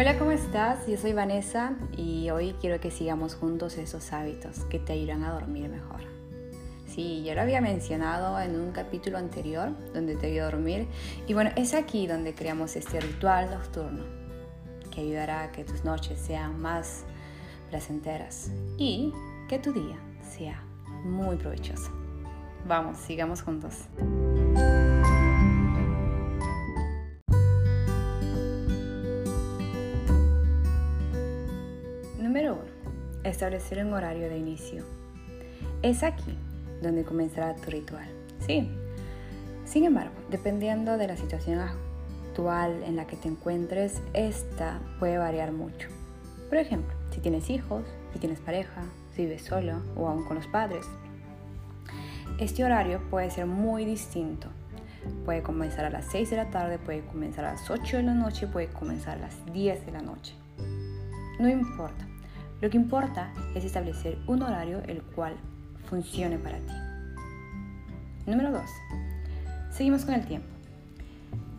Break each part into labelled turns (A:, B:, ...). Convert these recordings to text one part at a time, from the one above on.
A: Hola, ¿cómo estás? Yo soy Vanessa y hoy quiero que sigamos juntos esos hábitos que te irán a dormir mejor. Sí, ya lo había mencionado en un capítulo anterior donde te ayuda a dormir y bueno, es aquí donde creamos este ritual nocturno que ayudará a que tus noches sean más placenteras y que tu día sea muy provechoso. Vamos, sigamos juntos. Establecer un horario de inicio. Es aquí donde comenzará tu ritual. Sí. Sin embargo, dependiendo de la situación actual en la que te encuentres, esta puede variar mucho. Por ejemplo, si tienes hijos, si tienes pareja, si vives solo o aún con los padres. Este horario puede ser muy distinto. Puede comenzar a las 6 de la tarde, puede comenzar a las 8 de la noche, puede comenzar a las 10 de la noche. No importa. Lo que importa es establecer un horario el cual funcione para ti. Número 2. Seguimos con el tiempo.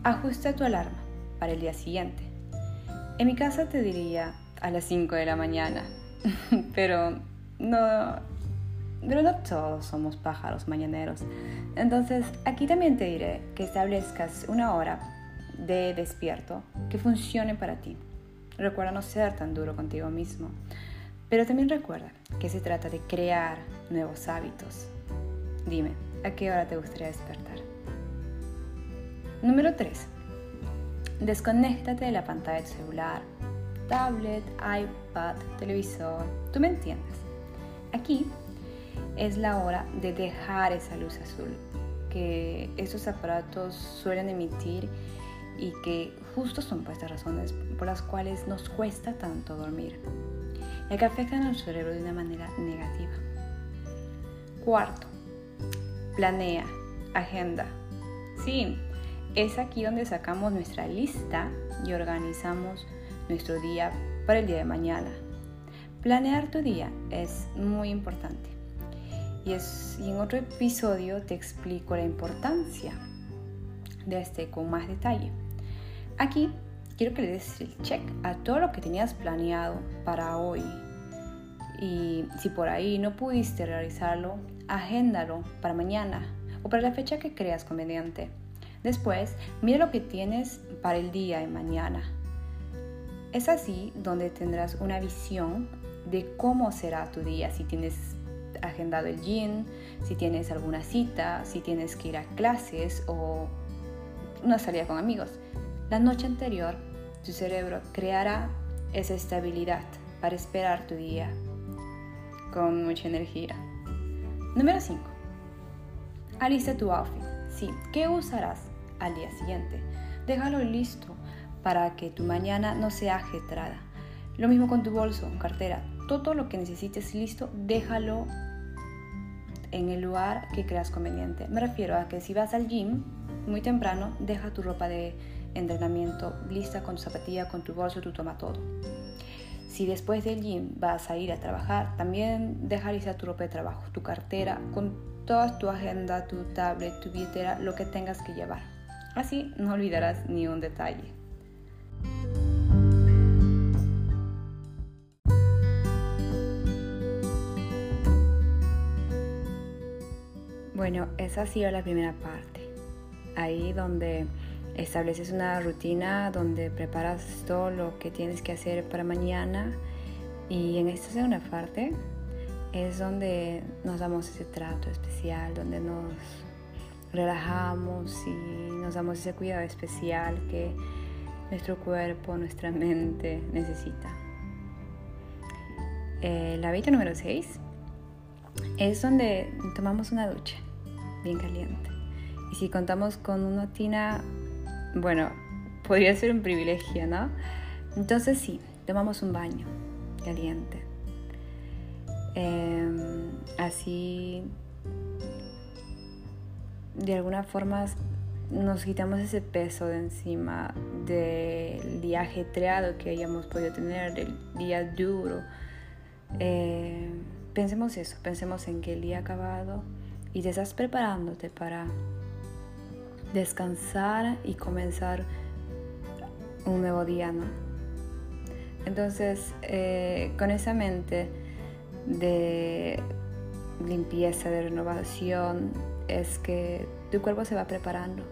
A: Ajusta tu alarma para el día siguiente. En mi casa te diría a las 5 de la mañana, pero no, pero no todos somos pájaros mañaneros. Entonces, aquí también te diré que establezcas una hora de despierto que funcione para ti. Recuerda no ser tan duro contigo mismo. Pero también recuerda que se trata de crear nuevos hábitos. Dime, ¿a qué hora te gustaría despertar? Número 3. Desconéctate de la pantalla del celular, tablet, iPad, televisor. Tú me entiendes. Aquí es la hora de dejar esa luz azul que esos aparatos suelen emitir y que justo son por estas razones por las cuales nos cuesta tanto dormir y que afectan a nuestro cerebro de una manera negativa. Cuarto, planea, agenda. Sí, es aquí donde sacamos nuestra lista y organizamos nuestro día para el día de mañana. Planear tu día es muy importante. Y, es, y en otro episodio te explico la importancia de este con más detalle. Aquí quiero que le des el check a todo lo que tenías planeado para hoy. Y si por ahí no pudiste realizarlo, agéndalo para mañana o para la fecha que creas conveniente. Después, mira lo que tienes para el día de mañana. Es así donde tendrás una visión de cómo será tu día, si tienes agendado el gym, si tienes alguna cita, si tienes que ir a clases o una salida con amigos. La noche anterior, tu cerebro creará esa estabilidad para esperar tu día con mucha energía. Número 5. Alista tu outfit. Sí, ¿qué usarás al día siguiente? Déjalo listo para que tu mañana no sea ajetrada. Lo mismo con tu bolso, cartera, todo lo que necesites listo, déjalo en el lugar que creas conveniente. Me refiero a que si vas al gym muy temprano, deja tu ropa de entrenamiento lista con tu zapatilla, con tu bolso, tu toma todo. Si después del gym vas a ir a trabajar, también deja lista tu ropa de trabajo, tu cartera, con toda tu agenda, tu tablet, tu billetera, lo que tengas que llevar. Así no olvidarás ni un detalle. Bueno, esa ha sido la primera parte. Ahí donde estableces una rutina, donde preparas todo lo que tienes que hacer para mañana. Y en esta segunda parte es donde nos damos ese trato especial, donde nos relajamos y nos damos ese cuidado especial que nuestro cuerpo, nuestra mente necesita. El hábito número 6 es donde tomamos una ducha bien caliente. Y si contamos con una tina, bueno, podría ser un privilegio, ¿no? Entonces sí, tomamos un baño caliente. Em, así, de alguna forma, nos quitamos ese peso de encima del día ajetreado que hayamos podido tener, del día duro. Eh, pensemos eso, pensemos en que el día acabado y te estás preparándote para descansar y comenzar un nuevo día, ¿no? Entonces, eh, con esa mente de limpieza, de renovación, es que tu cuerpo se va preparando.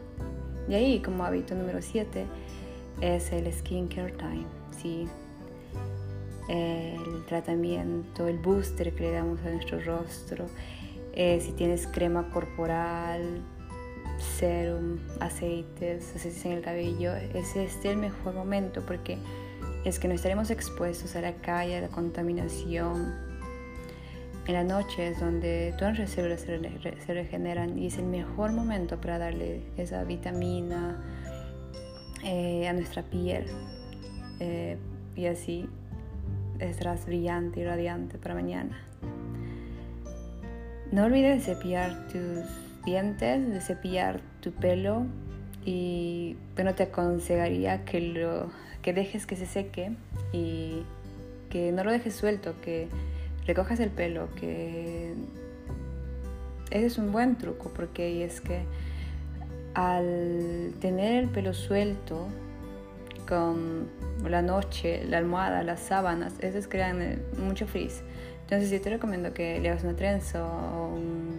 A: Y ahí, como hábito número 7, es el skincare time, ¿sí? el tratamiento, el booster que le damos a nuestro rostro, eh, si tienes crema corporal, serum, aceites, aceites en el cabello, es este el mejor momento porque es que no estaremos expuestos a la calle, a la contaminación. En la noche es donde todas las células se regeneran y es el mejor momento para darle esa vitamina eh, a nuestra piel eh, y así estarás brillante y radiante para mañana. No olvides de cepillar tus dientes, de cepillar tu pelo y bueno, te aconsejaría que lo que dejes que se seque y que no lo dejes suelto, que recojas el pelo, que ese es un buen truco porque es que al tener el pelo suelto con la noche, la almohada, las sábanas, esos crean eh, mucho frizz. Entonces yo te recomiendo que le hagas una trenza o un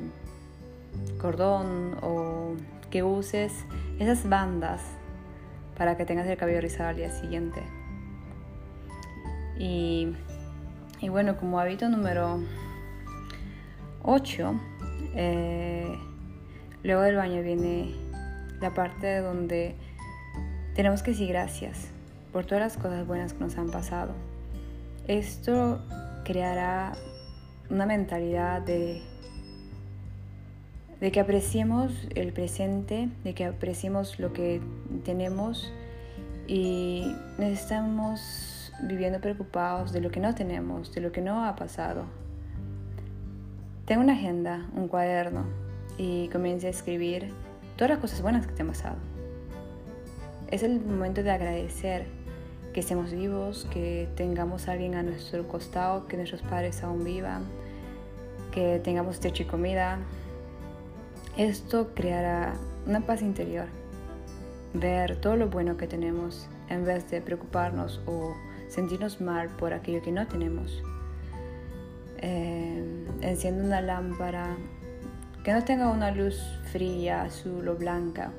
A: cordón o que uses esas bandas para que tengas el cabello rizado al día siguiente. Y, y bueno, como hábito número 8, eh, luego del baño viene la parte donde tenemos que decir gracias por todas las cosas buenas que nos han pasado. Esto creará una mentalidad de, de que apreciemos el presente, de que apreciemos lo que tenemos y no estamos viviendo preocupados de lo que no tenemos, de lo que no ha pasado. Tengo una agenda, un cuaderno y comience a escribir todas las cosas buenas que te han pasado. Es el momento de agradecer que estemos vivos, que tengamos a alguien a nuestro costado, que nuestros padres aún vivan, que tengamos techo y comida. Esto creará una paz interior. Ver todo lo bueno que tenemos en vez de preocuparnos o sentirnos mal por aquello que no tenemos. Eh, enciende una lámpara que no tenga una luz fría, azul o blanca.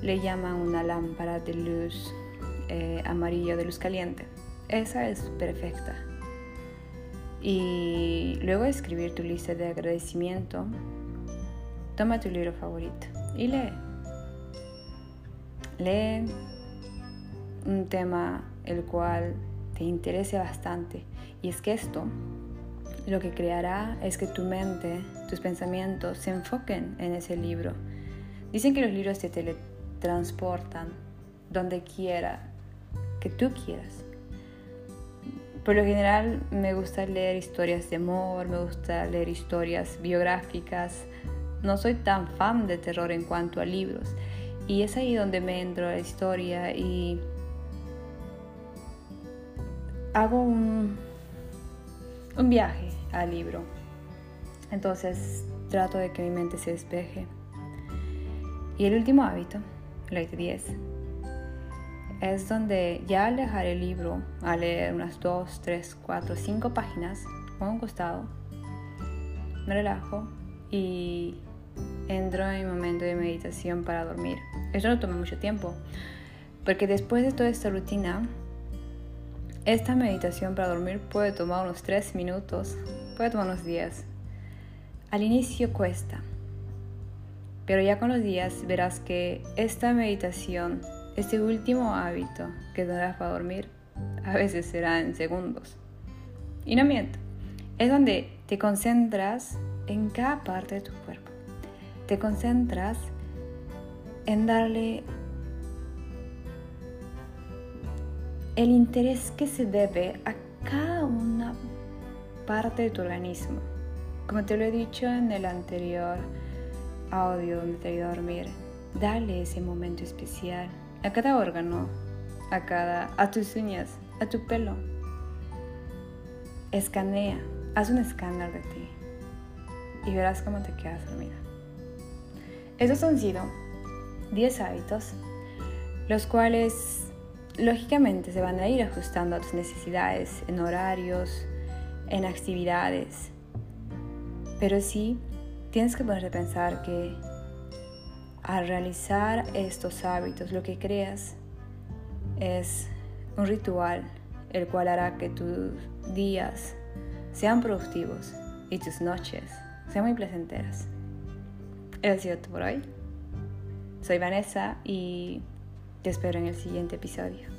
A: Le llaman una lámpara de luz eh, amarillo de luz caliente. Esa es perfecta. Y luego escribir tu lista de agradecimiento, toma tu libro favorito y lee. Lee un tema el cual te interese bastante. Y es que esto lo que creará es que tu mente, tus pensamientos se enfoquen en ese libro. Dicen que los libros te teletransportan donde quiera que tú quieras. Por lo general me gusta leer historias de amor, me gusta leer historias biográficas. No soy tan fan de terror en cuanto a libros. Y es ahí donde me entro a la historia y hago un, un viaje al libro. Entonces trato de que mi mente se despeje. Y el último hábito, el 10, es donde ya al dejar el libro, a leer unas 2, 3, 4, 5 páginas, pongo un costado, me relajo y entro en mi momento de meditación para dormir. Eso no toma mucho tiempo, porque después de toda esta rutina, esta meditación para dormir puede tomar unos 3 minutos, puede tomar unos días. Al inicio cuesta, pero ya con los días verás que esta meditación este último hábito que tendrás para dormir a veces será en segundos. Y no miento, es donde te concentras en cada parte de tu cuerpo. Te concentras en darle el interés que se debe a cada una parte de tu organismo. Como te lo he dicho en el anterior audio donde te ayudo a dormir, dale ese momento especial a cada órgano, a cada, a tus uñas, a tu pelo. Escanea, haz un escáner de ti y verás cómo te quedas dormida. Esos han sido 10 hábitos, los cuales lógicamente se van a ir ajustando a tus necesidades en horarios, en actividades. Pero sí, tienes que ponerte a pensar que al realizar estos hábitos, lo que creas es un ritual el cual hará que tus días sean productivos y tus noches sean muy placenteras. Eso ha sido todo por hoy. Soy Vanessa y te espero en el siguiente episodio.